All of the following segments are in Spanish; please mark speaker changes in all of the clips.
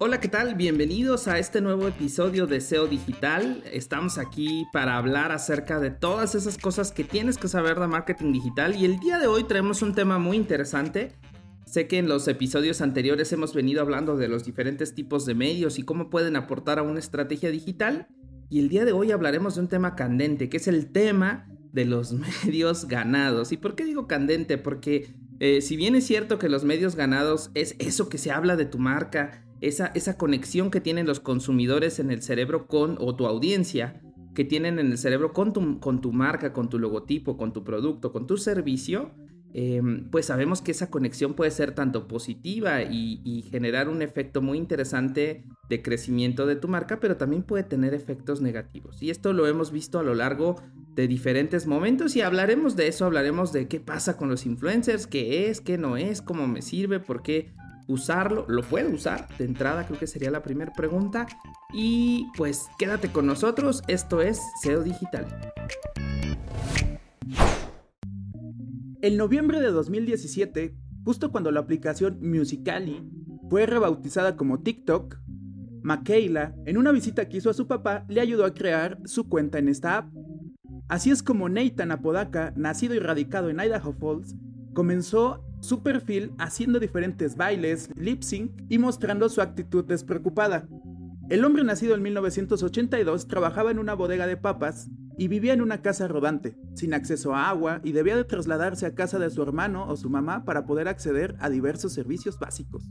Speaker 1: Hola, ¿qué tal? Bienvenidos a este nuevo episodio de SEO Digital. Estamos aquí para hablar acerca de todas esas cosas que tienes que saber de marketing digital y el día de hoy traemos un tema muy interesante. Sé que en los episodios anteriores hemos venido hablando de los diferentes tipos de medios y cómo pueden aportar a una estrategia digital y el día de hoy hablaremos de un tema candente, que es el tema de los medios ganados. ¿Y por qué digo candente? Porque eh, si bien es cierto que los medios ganados es eso que se habla de tu marca, esa, esa conexión que tienen los consumidores en el cerebro con, o tu audiencia, que tienen en el cerebro con tu, con tu marca, con tu logotipo, con tu producto, con tu servicio, em, pues sabemos que esa conexión puede ser tanto positiva y, y, generar un efecto muy interesante de crecimiento de tu marca, pero también puede tener efectos negativos. Y esto lo hemos visto a lo largo de diferentes momentos y hablaremos de eso, hablaremos de qué pasa con los influencers, qué es, qué no es, cómo me sirve, por qué usarlo, lo puede usar de entrada, creo que sería la primera pregunta. Y pues quédate con nosotros, esto es SEO Digital.
Speaker 2: En noviembre de 2017, justo cuando la aplicación Musicali fue rebautizada como TikTok, Makayla, en una visita que hizo a su papá, le ayudó a crear su cuenta en esta app. Así es como Nathan Apodaca, nacido y radicado en Idaho Falls, comenzó su perfil haciendo diferentes bailes, lip sync y mostrando su actitud despreocupada. El hombre nacido en 1982 trabajaba en una bodega de papas y vivía en una casa rodante, sin acceso a agua y debía de trasladarse a casa de su hermano o su mamá para poder acceder a diversos servicios básicos.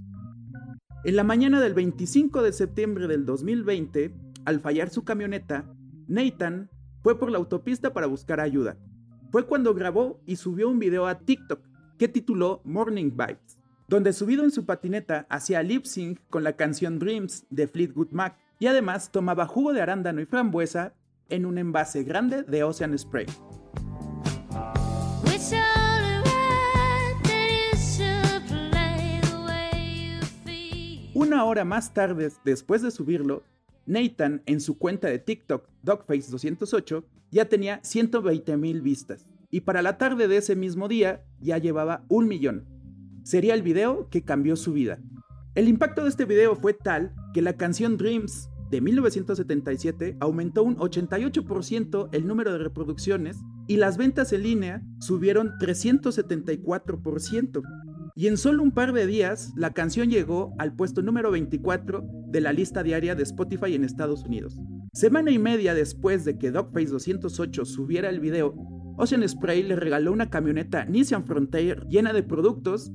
Speaker 2: En la mañana del 25 de septiembre del 2020, al fallar su camioneta, Nathan fue por la autopista para buscar ayuda. Fue cuando grabó y subió un video a TikTok que tituló Morning Vibes, donde subido en su patineta hacía lip sync con la canción Dreams de Fleetwood Mac y además tomaba jugo de arándano y frambuesa en un envase grande de Ocean Spray. Una hora más tarde, después de subirlo, Nathan en su cuenta de TikTok Dogface208 ya tenía 120 mil vistas y para la tarde de ese mismo día ya llevaba un millón. Sería el video que cambió su vida. El impacto de este video fue tal que la canción Dreams de 1977 aumentó un 88% el número de reproducciones y las ventas en línea subieron 374%. Y en solo un par de días, la canción llegó al puesto número 24 de la lista diaria de Spotify en Estados Unidos. Semana y media después de que Dogface 208 subiera el video, Ocean Spray le regaló una camioneta Nissan Frontier llena de productos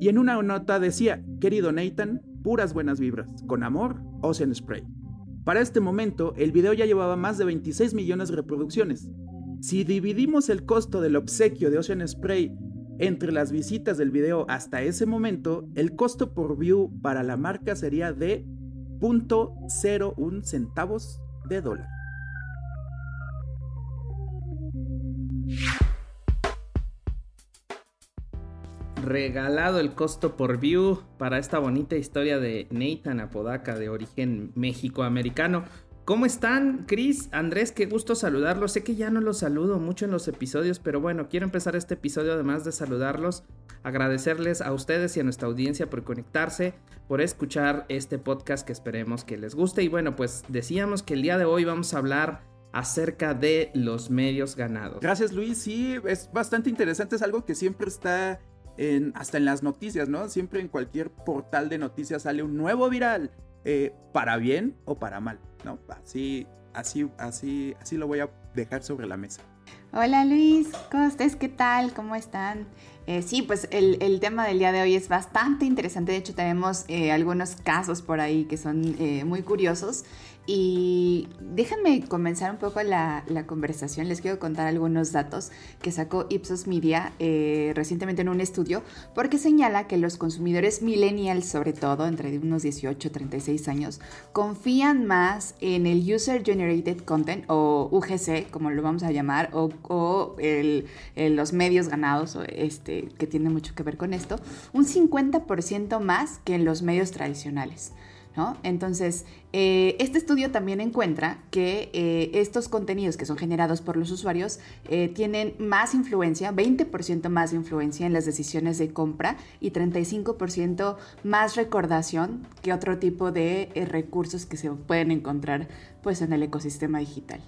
Speaker 2: y en una nota decía, querido Nathan, puras buenas vibras, con amor, Ocean Spray. Para este momento, el video ya llevaba más de 26 millones de reproducciones. Si dividimos el costo del obsequio de Ocean Spray entre las visitas del video hasta ese momento, el costo por view para la marca sería de 0.01 centavos de dólar.
Speaker 1: Regalado el costo por view para esta bonita historia de Nathan Apodaca de origen México-americano. ¿Cómo están, Chris? Andrés, qué gusto saludarlos. Sé que ya no los saludo mucho en los episodios, pero bueno, quiero empezar este episodio además de saludarlos, agradecerles a ustedes y a nuestra audiencia por conectarse, por escuchar este podcast que esperemos que les guste. Y bueno, pues decíamos que el día de hoy vamos a hablar acerca de los medios ganados.
Speaker 2: Gracias Luis, sí, es bastante interesante, es algo que siempre está hasta en las noticias, ¿no? Siempre en cualquier portal de noticias sale un nuevo viral, eh, para bien o para mal, ¿no? Así, así, así, así lo voy a dejar sobre la mesa.
Speaker 3: Hola Luis, ¿cómo estás? ¿Qué tal? ¿Cómo están? Eh, sí, pues el, tema del día de hoy es bastante interesante. De hecho, tenemos eh, algunos casos por ahí que son eh, muy curiosos. Y déjenme comenzar un poco la, conversación. Les quiero contar algunos datos que sacó Ipsos Media recientemente en un estudio, porque señala que los consumidores millennials, sobre todo entre unos 18 y 36 años, confían más en el User Generated Content o UGC, como lo vamos a llamar, o, los medios ganados, este, que tiene mucho que ver con esto, un 50% más que en los medios tradicionales. Entonces, eh, este estudio también encuentra que eh, estos contenidos que son generados por los usuarios eh, tienen más influencia, 20% más influencia en las decisiones de compra y 35% más recordación que otro tipo de recursos que se pueden encontrar pues, en el ecosistema digital.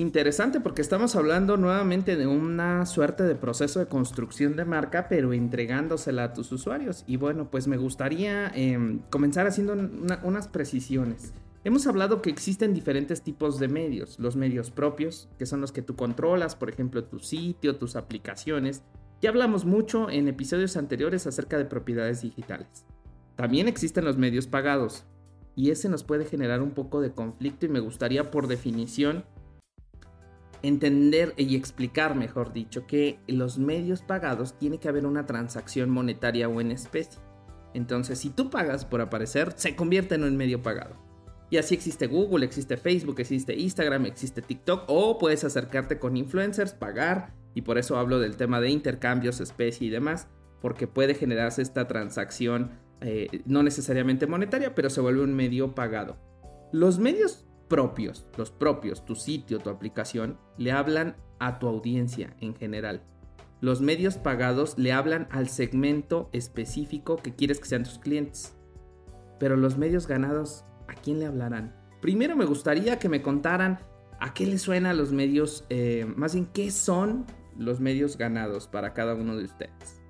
Speaker 1: Interesante porque estamos hablando nuevamente de una suerte de proceso de construcción de marca, pero entregándosela a tus usuarios. Y bueno, pues me gustaría em, comenzar haciendo unas precisiones. Hemos hablado que existen diferentes tipos de medios. Los medios propios, que son los que tú controlas, por ejemplo, tu sitio, tus aplicaciones. Ya hablamos mucho en episodios anteriores acerca de propiedades digitales. También existen los medios pagados. Y ese nos puede generar un poco de conflicto y me gustaría por definición entender y explicar, mejor dicho, que los medios pagados tiene que haber una transacción monetaria o en especie. Entonces, si tú pagas por aparecer, se convierte en un medio pagado. Y así existe Google, existe Facebook, existe Instagram, existe TikTok, o puedes acercarte con influencers, pagar, y por eso hablo del tema de intercambios, especie y demás, porque puede generarse esta transacción eh, no necesariamente monetaria, pero se vuelve un medio pagado. Los medios propios, los propios, tu sitio, tu aplicación, le hablan a tu audiencia en general. Los medios pagados le hablan al segmento específico que quieres que sean tus clientes. Pero los medios ganados, ¿a quién le hablarán? Primero me gustaría que me contaran a qué le suena los medios, eh, más bien qué son los medios ganados para cada uno de ustedes.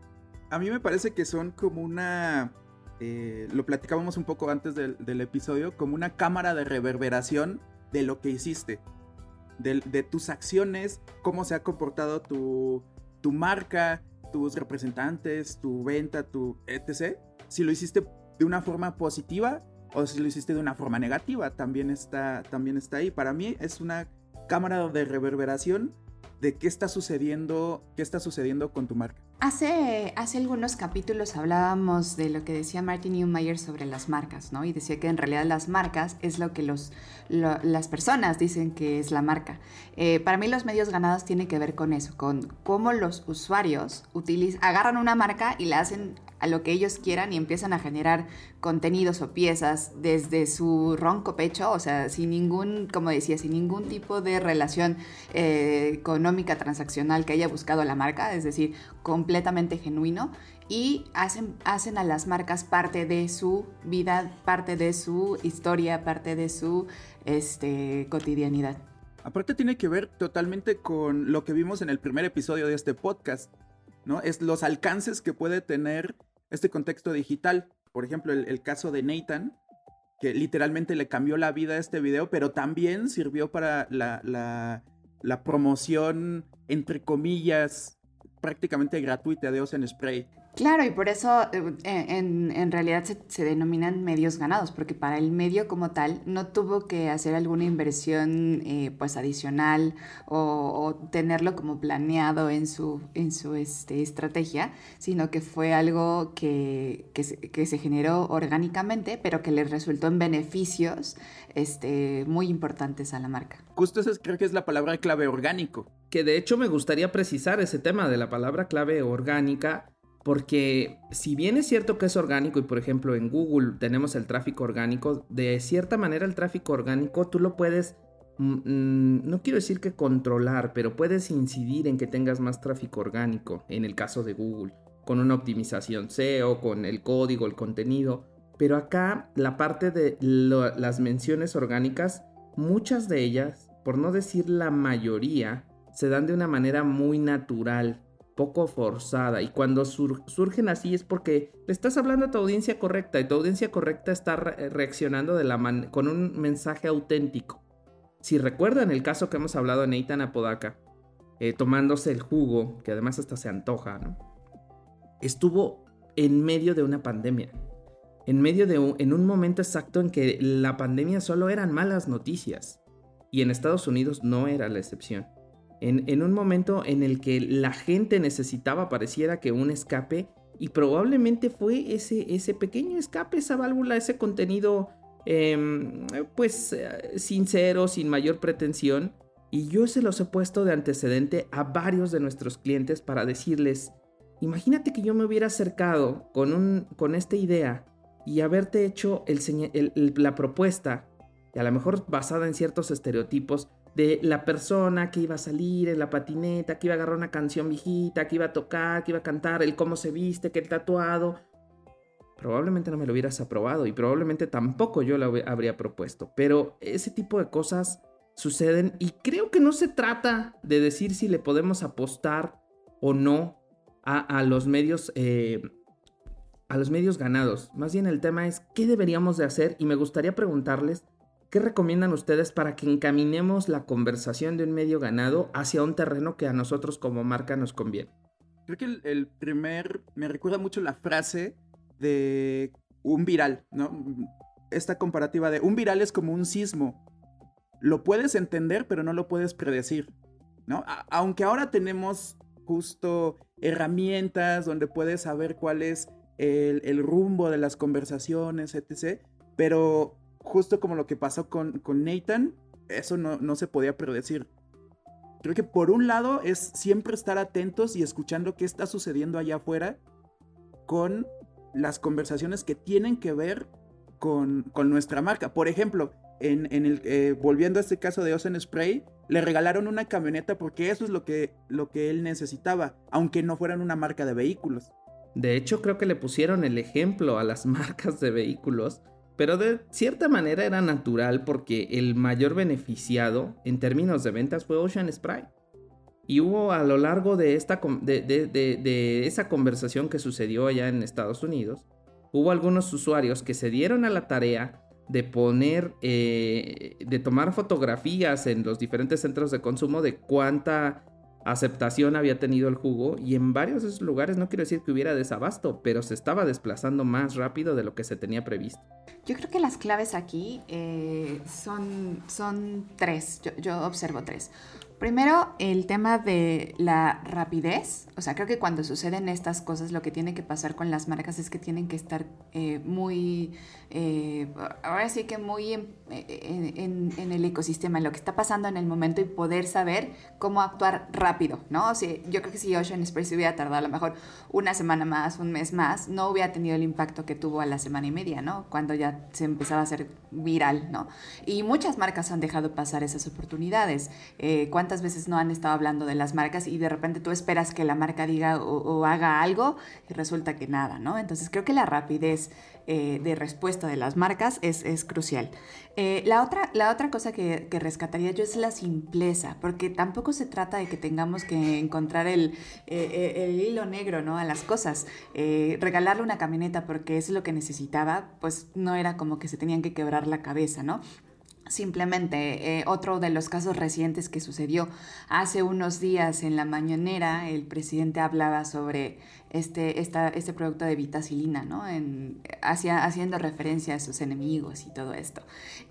Speaker 2: A mí me parece que son como una eh, lo platicábamos un poco antes del, episodio, como una cámara de reverberación de lo que hiciste, de, tus acciones, cómo se ha comportado tu, tu, marca, tus representantes, tu venta, tu etc. Si lo hiciste de una forma positiva o si lo hiciste de una forma negativa, también está, también está ahí. Para mí es una cámara de reverberación de qué está sucediendo, qué está sucediendo con tu marca.
Speaker 3: Hace, hace algunos capítulos hablábamos de lo que decía Martin Neumeyer sobre las marcas, ¿no? Y decía que en realidad las marcas es lo que los, las personas dicen que es la marca. Eh, para mí los medios ganados tienen que ver con eso, con cómo los usuarios agarran una marca y la hacen a lo que ellos quieran y empiezan a generar contenidos o piezas desde su ronco pecho, o sea, sin ningún, como decía, sin ningún tipo de relación eh, económica transaccional que haya buscado la marca, es decir, completamente genuino y hacen, hacen a las marcas parte de su vida, parte de su historia, parte de su este, cotidianidad.
Speaker 2: Aparte tiene que ver totalmente con lo que vimos en el primer episodio de este podcast, ¿no? Es los alcances que puede tener este contexto digital. Por ejemplo, el, caso de Nathan, que literalmente le cambió la vida a este video, pero también sirvió para la, la promoción, entre comillas, prácticamente gratuita de Ocean Spray.
Speaker 3: Claro, y por eso eh, en, realidad se, denominan medios ganados, porque para el medio como tal no tuvo que hacer alguna inversión eh, pues adicional o, tenerlo como planeado en su, en su este, estrategia, sino que fue algo que, que, se, generó orgánicamente, pero que le resultó en beneficios este, muy importantes a la marca.
Speaker 2: Justo eso creo que es la palabra clave orgánico.
Speaker 1: Que de hecho me gustaría precisar ese tema de la palabra clave orgánica porque si bien es cierto que es orgánico y por ejemplo en Google tenemos el tráfico orgánico, de cierta manera el tráfico orgánico tú lo puedes, mm, mm, no quiero decir que controlar, pero puedes incidir en que tengas más tráfico orgánico en el caso de Google, con una optimización SEO, con el código, el contenido. Pero acá la parte de las menciones orgánicas, muchas de ellas, por no decir la mayoría, se dan de una manera muy natural poco forzada. Y cuando surgen así es porque le estás hablando a tu audiencia correcta y tu audiencia correcta está reaccionando de la con un mensaje auténtico. Si recuerdan el caso que hemos hablado en Nathan Apodaca, eh, tomándose el jugo, que además hasta se antoja, estuvo en medio de una pandemia. En medio de en un momento exacto en que la pandemia solo eran malas noticias. Y en Estados Unidos no era la excepción. En, un momento en el que la gente necesitaba, pareciera que un escape, y probablemente fue ese, ese pequeño escape, esa válvula, ese contenido, em, pues eh, sincero, sin mayor pretensión. Y yo se los he puesto de antecedente a varios de nuestros clientes para decirles, imagínate que yo me hubiera acercado con, un, con esta idea y haberte hecho la propuesta, y a lo mejor basada en ciertos estereotipos, de la persona que iba a salir en la patineta, que iba a agarrar una canción viejita, que iba a tocar, que iba a cantar, el cómo se viste, que el tatuado. Probablemente no me lo hubieras aprobado y probablemente tampoco yo lo habría propuesto. Pero ese tipo de cosas suceden y creo que no se trata de decir si le podemos apostar o no a, los medios eh, a los medios ganados. Más bien el tema es qué deberíamos de hacer y me gustaría preguntarles qué recomiendan ustedes para que encaminemos la conversación de un medio ganado hacia un terreno que a nosotros como marca nos conviene.
Speaker 2: Creo que el, primer me recuerda mucho la frase de un viral, ¿no? Esta comparativa de un viral es como un sismo. Lo puedes entender, pero no lo puedes predecir, ¿no? aunque ahora tenemos justo herramientas donde puedes saber cuál es el, rumbo de las conversaciones, etc. Pero justo como lo que pasó con, con Nathan, eso no, no, se podía predecir. Creo que por un lado es siempre estar atentos y escuchando qué está sucediendo allá afuera con las conversaciones que tienen que ver con, con nuestra marca. Por ejemplo, en, en el, eh, volviendo a este caso de Ocean Spray, le regalaron una camioneta porque eso es lo que, lo que él necesitaba, aunque no fueran una marca de vehículos.
Speaker 1: De hecho, creo que le pusieron el ejemplo a las marcas de vehículos, pero de cierta manera era natural porque el mayor beneficiado en términos de ventas fue Ocean Spray. Y hubo a lo largo de, esta, de, esa conversación que sucedió allá en Estados Unidos, hubo algunos usuarios que se dieron a la tarea de poner, eh, de tomar fotografías en los diferentes centros de consumo de cuánta aceptación había tenido el jugo y en varios de esos lugares no quiero decir que hubiera desabasto, pero se estaba desplazando más rápido de lo que se tenía previsto.
Speaker 3: Yo creo que las claves aquí eh, son, son tres, yo, yo observo tres. Primero, el tema de la rapidez. O sea, creo que cuando suceden estas cosas, lo que tiene que pasar con las marcas es que tienen que estar eh, muy, eh, ahora sí que muy en, el ecosistema, en lo que está pasando en el momento y poder saber cómo actuar rápido, ¿no? O yo creo que si Ocean Express hubiera tardado a lo mejor una semana más, un mes más, no hubiera tenido el impacto que tuvo a la semana y media, ¿no? Cuando ya se empezaba a hacer viral, ¿no? Y muchas marcas han dejado pasar esas oportunidades. Eh, ¿Cuántas veces no han estado hablando de las marcas y de repente tú esperas que la marca diga o, haga algo y resulta que nada, ¿no? Entonces creo que la rapidez eh, de respuesta de las marcas es, es crucial. Eh, la, otra, la otra cosa que, rescataría yo es la simpleza, porque tampoco se trata de que tengamos que encontrar el, el hilo negro ¿no? a las cosas. regalarle una camioneta porque es lo que necesitaba, pues no era como que se tenían que quebrar la cabeza, ¿no? Simplemente, eh, otro de los casos recientes que sucedió hace unos días en la mañanera, el presidente hablaba sobre este, esta, este producto de vitacilina, ¿no? En, hacia, haciendo referencia a sus enemigos y todo esto.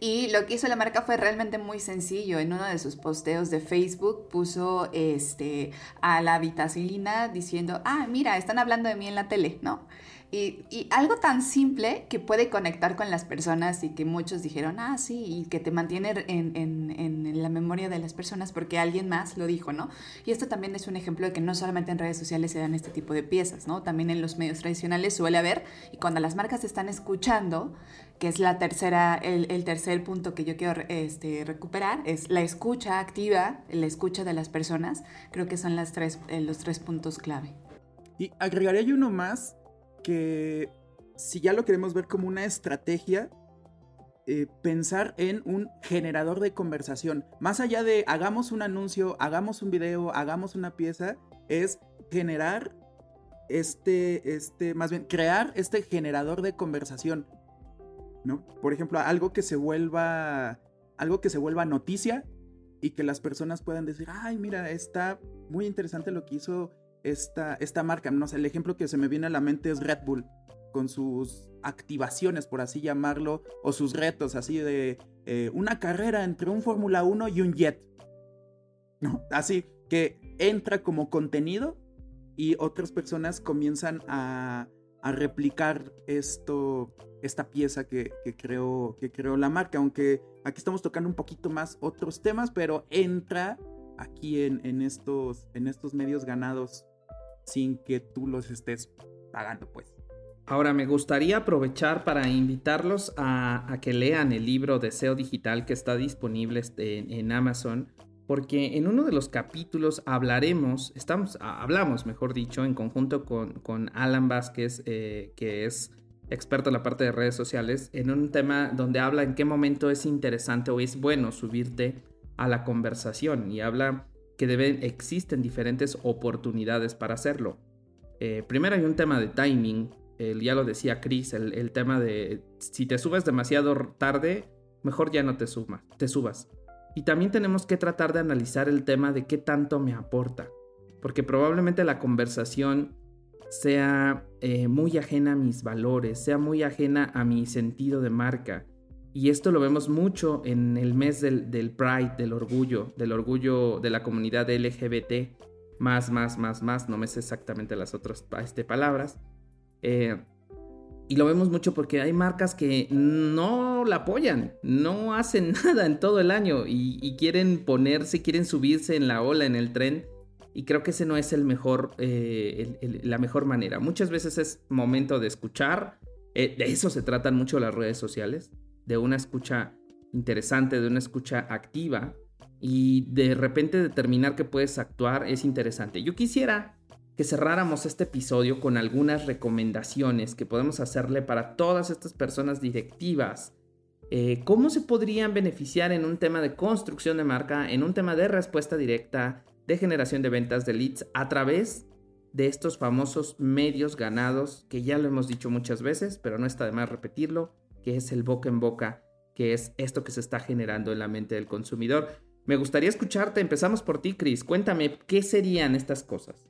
Speaker 3: Y lo que hizo la marca fue realmente muy sencillo. En uno de sus posteos de Facebook puso este, a la vitacilina diciendo, ah, mira, están hablando de mí en la tele, ¿no? Y, algo tan simple que puede conectar con las personas y que muchos dijeron, ah, sí, y que te mantiene en, en, en, la memoria de las personas porque alguien más lo dijo, ¿no? Y esto también es un ejemplo de que no solamente en redes sociales se dan este tipo de piezas, ¿no? También en los medios tradicionales suele haber, y cuando las marcas están escuchando, que es la tercera, el, el tercer punto que yo quiero este, recuperar, es la escucha activa, la escucha de las personas, creo que son las tres, eh, los tres puntos clave.
Speaker 2: Y agregaría yo uno más que si ya lo queremos ver como una estrategia, eh, pensar en un generador de conversación. Más allá de hagamos un anuncio, hagamos un video, hagamos una pieza, es generar este, este, más bien, crear este generador de conversación. ¿No? Por ejemplo, algo que se vuelva, algo que se vuelva noticia y que las personas puedan decir, ay, mira, está muy interesante lo que hizo esta, esta marca. No sé, el ejemplo que se me viene a la mente es Red Bull, con sus activaciones, por así llamarlo, o sus retos, así de eh, una carrera entre un Fórmula 1 y un jet. Así que entra como contenido y otras personas comienzan a, a replicar esto, esta pieza que, que, creó, que creó la marca. Aunque aquí estamos tocando un poquito más otros temas, pero entra aquí en, estos, en estos medios ganados sin que tú los estés pagando, pues.
Speaker 1: Ahora me gustaría aprovechar para invitarlos a, que lean el libro de SEO Digital que está disponible este, en, Amazon, porque en uno de los capítulos hablaremos, estamos, hablamos, mejor dicho, en conjunto con, con Alan Vázquez, eh, que es experto en la parte de redes sociales, en un tema donde habla en qué momento es interesante o es bueno subirte a la conversación y habla que deben, existen diferentes oportunidades para hacerlo. Eh, primero hay un tema de timing, el, ya lo decía Chris, el, tema de si te subes demasiado tarde, mejor ya no te, sumas, te subas. Y también tenemos que tratar de analizar el tema de qué tanto me aporta, porque probablemente la conversación sea eh, muy ajena a mis valores, sea muy ajena a mi sentido de marca. Y esto lo vemos mucho en el mes del, del Pride, del orgullo, del orgullo de la comunidad LGBT, más, más, más, más, no me sé exactamente las otras este, palabras. Eh, y lo vemos mucho porque hay marcas que no la apoyan, no hacen nada en todo el año y, quieren ponerse, quieren subirse en la ola, en el tren. Y creo que ese no es el mejor, eh, la mejor manera. Muchas veces es momento de escuchar. Eh, de eso se tratan mucho las redes sociales. De una escucha interesante, de una escucha activa. Y de repente determinar que puedes actuar es interesante. Yo quisiera que cerráramos este episodio con algunas recomendaciones que podemos hacerle para todas estas personas directivas. Eh, ¿Cómo se podrían beneficiar en un tema de construcción de marca, en un tema de respuesta directa, de generación de ventas de leads a través de estos famosos medios ganados que ya lo hemos dicho muchas veces, pero no está de más repetirlo, que es el boca en boca, que es esto que se está generando en la mente del consumidor. Me gustaría escucharte, empezamos por ti, Chris. Cuéntame, ¿qué serían estas cosas?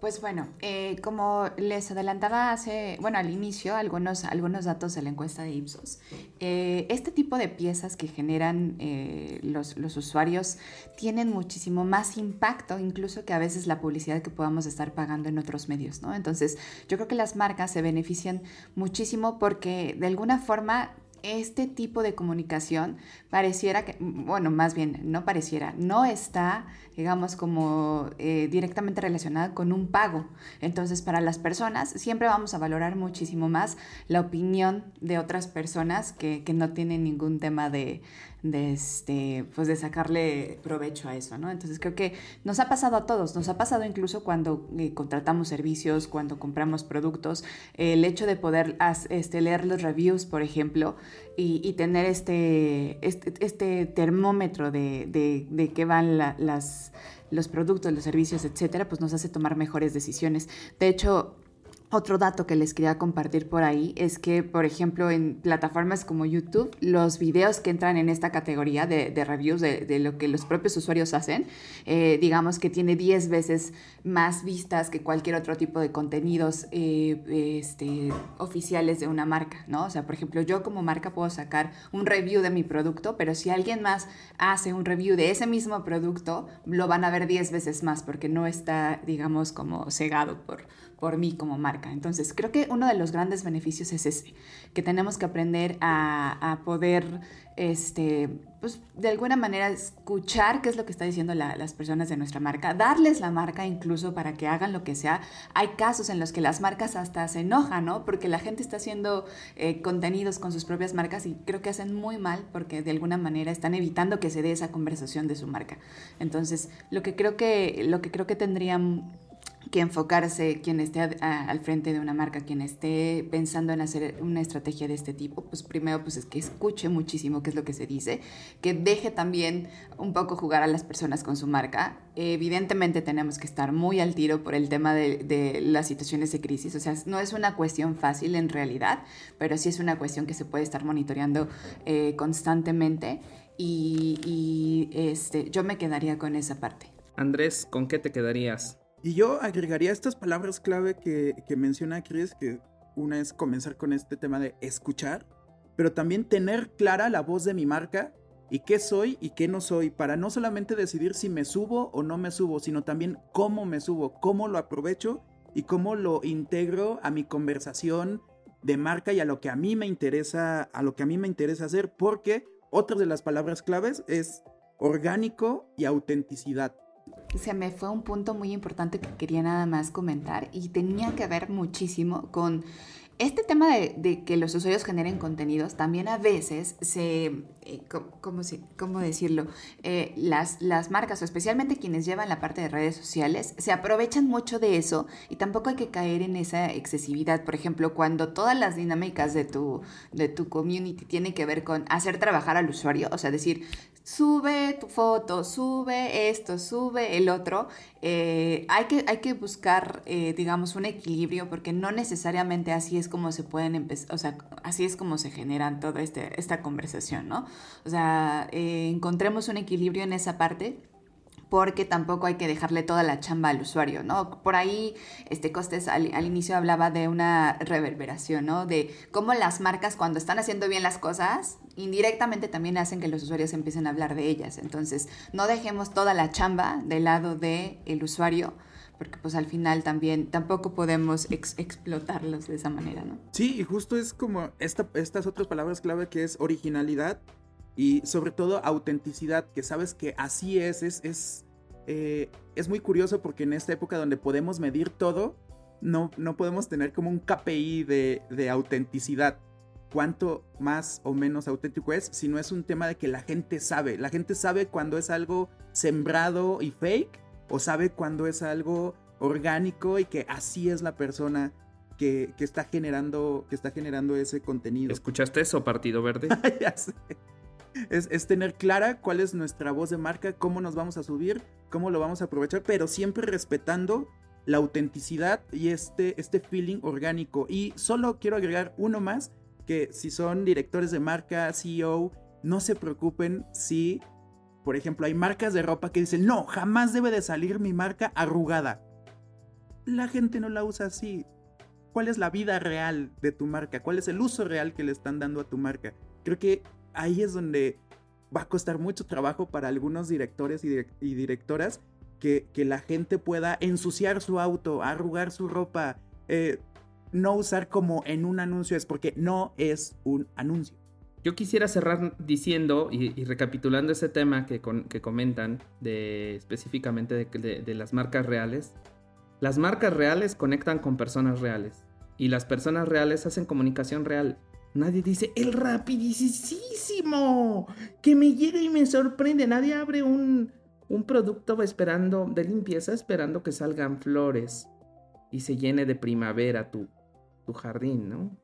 Speaker 3: Pues bueno, eh, como les adelantaba hace, bueno, al inicio, algunos, algunos datos de la encuesta de Ipsos, eh, este tipo de piezas que generan eh, los, los, usuarios tienen muchísimo más impacto incluso que a veces la publicidad que podamos estar pagando en otros medios, ¿no? Entonces, yo creo que las marcas se benefician muchísimo porque de alguna forma este tipo de comunicación pareciera que, bueno, más bien, no pareciera, no está, digamos, como eh, directamente relacionada con un pago. Entonces, para las personas, siempre vamos a valorar muchísimo más la opinión de otras personas que, que no tienen ningún tema de, de, este, pues de sacarle provecho a eso, ¿no? Entonces creo que nos ha pasado a todos, nos ha pasado incluso cuando eh, contratamos servicios, cuando compramos productos, el hecho de poder este, leer los reviews, por ejemplo, y, tener este, este, este termómetro de, de, de qué van la, las, los productos, los servicios, etcétera, pues nos hace tomar mejores decisiones. De hecho, otro dato que les quería compartir por ahí es que, por ejemplo, en plataformas como YouTube, los videos que entran en esta categoría de, reviews de, de, lo que los propios usuarios hacen, eh, digamos que tiene 10 veces más vistas que cualquier otro tipo de contenidos eh, este, oficiales de una marca, ¿no? O sea, por ejemplo, yo como marca puedo sacar un review de mi producto, pero si alguien más hace un review de ese mismo producto, lo van a ver 10 veces más porque no está, digamos, como cegado por por mí como marca. Entonces, creo que uno de los grandes beneficios es ese, que tenemos que aprender a, poder, este, pues, de alguna manera escuchar qué es lo que está diciendo la, las personas de nuestra marca, darles la marca incluso para que hagan lo que sea. Hay casos en los que las marcas hasta se enojan, ¿no? Porque la gente está haciendo eh, contenidos con sus propias marcas y creo que hacen muy mal porque de alguna manera están evitando que se dé esa conversación de su marca. Entonces, lo que creo que, lo que, creo que tendrían que enfocarse quien esté al frente de una marca, quien esté pensando en hacer una estrategia de este tipo, pues primero pues es que escuche muchísimo qué es lo que se dice, que deje también un poco jugar a las personas con su marca. Evidentemente tenemos que estar muy al tiro por el tema de, las situaciones de crisis, o sea, no es una cuestión fácil en realidad, pero sí es una cuestión que se puede estar monitoreando eh, constantemente y, este, yo me quedaría con esa parte.
Speaker 1: Andrés, ¿con qué te quedarías?
Speaker 2: Y yo agregaría estas palabras clave que, que menciona Chris, que una es comenzar con este tema de escuchar, pero también tener clara la voz de mi marca y qué soy y qué no soy, para no solamente decidir si me subo o no me subo, sino también cómo me subo, cómo lo aprovecho y cómo lo integro a mi conversación de marca y a lo que a mí me interesa, a lo que a mí me interesa hacer, porque otra de las palabras claves es orgánico y autenticidad.
Speaker 3: Se me fue un punto muy importante que quería nada más comentar y tenía que ver muchísimo con este tema de, que los usuarios generen contenidos también a veces se, eh, ¿cómo, decirlo? Eh, las, las marcas, o especialmente quienes llevan la parte de redes sociales, se aprovechan mucho de eso y tampoco hay que caer en esa excesividad. Por ejemplo, cuando todas las dinámicas de tu, de tu community tienen que ver con hacer trabajar al usuario, o sea, decir, sube tu foto, sube esto, sube el otro. Eh, hay, que, hay que buscar, eh, digamos, un equilibrio porque no necesariamente así es como se pueden empezar, o sea, así es como se generan toda este, esta conversación, ¿no? O sea, eh, encontremos un equilibrio en esa parte porque tampoco hay que dejarle toda la chamba al usuario, ¿no? Por ahí, este Costes al, inicio hablaba de una reverberación, ¿no? De cómo las marcas cuando están haciendo bien las cosas, indirectamente también hacen que los usuarios empiecen a hablar de ellas. Entonces, no dejemos toda la chamba del lado del el usuario, porque pues al final también tampoco podemos explotarlos de esa manera, ¿no?
Speaker 2: Sí, y justo es como esta, estas otras palabras clave que es originalidad y sobre todo autenticidad, que sabes que así es, es, es, eh, es muy curioso porque en esta época donde podemos medir todo, no, no podemos tener como un KPI de, de autenticidad. Cuánto más o menos auténtico es, si no es un tema de que la gente sabe. La gente sabe cuando es algo sembrado y fake, o sabe cuando es algo orgánico y que así es la persona que, que, está generando que está generando ese contenido.
Speaker 1: ¿Escuchaste eso, Partido Verde?
Speaker 2: ya sé es, tener clara cuál es nuestra voz de marca, cómo nos vamos a subir, cómo lo vamos a aprovechar, pero siempre respetando la autenticidad y este, este feeling orgánico. Y solo quiero agregar uno más, que si son directores de marca, CEO, no se preocupen si, por ejemplo, hay marcas de ropa que dicen, no, jamás debe de salir mi marca arrugada. La gente no la usa así. ¿Cuál es la vida real de tu marca? ¿Cuál es el uso real que le están dando a tu marca? Creo que ahí es donde va a costar mucho trabajo para algunos directores y, directoras que, la gente pueda ensuciar su auto, arrugar su ropa, eh, no usar como en un anuncio, es porque no es un anuncio.
Speaker 1: Yo quisiera cerrar diciendo y, recapitulando ese tema que, que comentan de, específicamente de las marcas reales. Las marcas reales conectan con personas reales y las personas reales hacen comunicación real. Nadie dice, el rapidísimo, que me llega y me sorprende. Nadie abre un, un producto esperando, de limpieza, esperando que salgan flores y se llene de primavera tu, tu jardín, ¿no?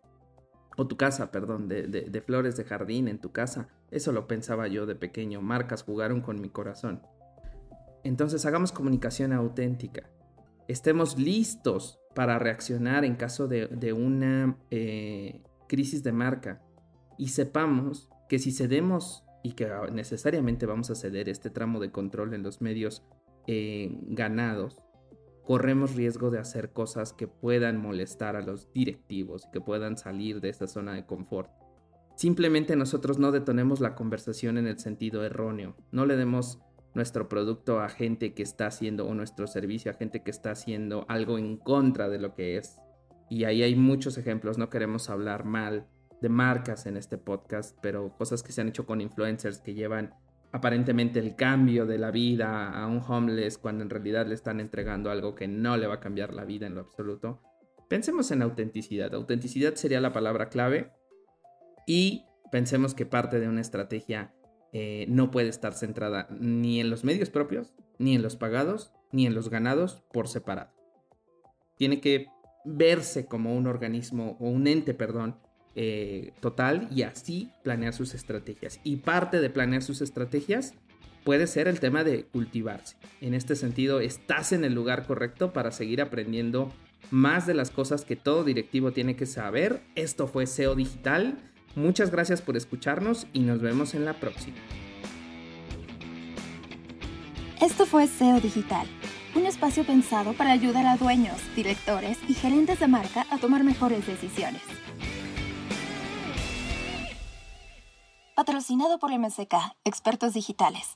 Speaker 1: O tu casa, perdón, de, de, flores de jardín en tu casa. Eso lo pensaba yo de pequeño. Marcas jugaron con mi corazón. Entonces hagamos comunicación auténtica. Estemos listos para reaccionar en caso de, de una eh, crisis de marca y sepamos que si cedemos y que necesariamente vamos a ceder este tramo de control en los medios eh, ganados, corremos riesgo de hacer cosas que puedan molestar a los directivos y que puedan salir de esta zona de confort. Simplemente nosotros no detonemos la conversación en el sentido erróneo, no le demos nuestro producto a gente que está haciendo o nuestro servicio a gente que está haciendo algo en contra de lo que es y ahí hay muchos ejemplos, no queremos hablar mal de marcas en este podcast, pero cosas que se han hecho con influencers que llevan aparentemente el cambio de la vida a un homeless cuando en realidad le están entregando algo que no le va a cambiar la vida en lo absoluto. Pensemos en autenticidad. Autenticidad sería la palabra clave y pensemos que parte de una estrategia eh, no puede estar centrada ni en los medios propios, ni en los pagados, ni en los ganados por separado. Tiene que verse como un organismo o un ente, perdón, eh, total y así planear sus estrategias. Y parte de planear sus estrategias puede ser el tema de cultivarse. En este sentido, estás en el lugar correcto para seguir aprendiendo más de las cosas que todo directivo tiene que saber. Esto fue SEO Digital. Muchas gracias por escucharnos y nos vemos en la próxima.
Speaker 4: Esto fue SEO Digital, un espacio pensado para ayudar a dueños, directores y gerentes de marca a tomar mejores decisiones. Patrocinado por MSK, expertos digitales.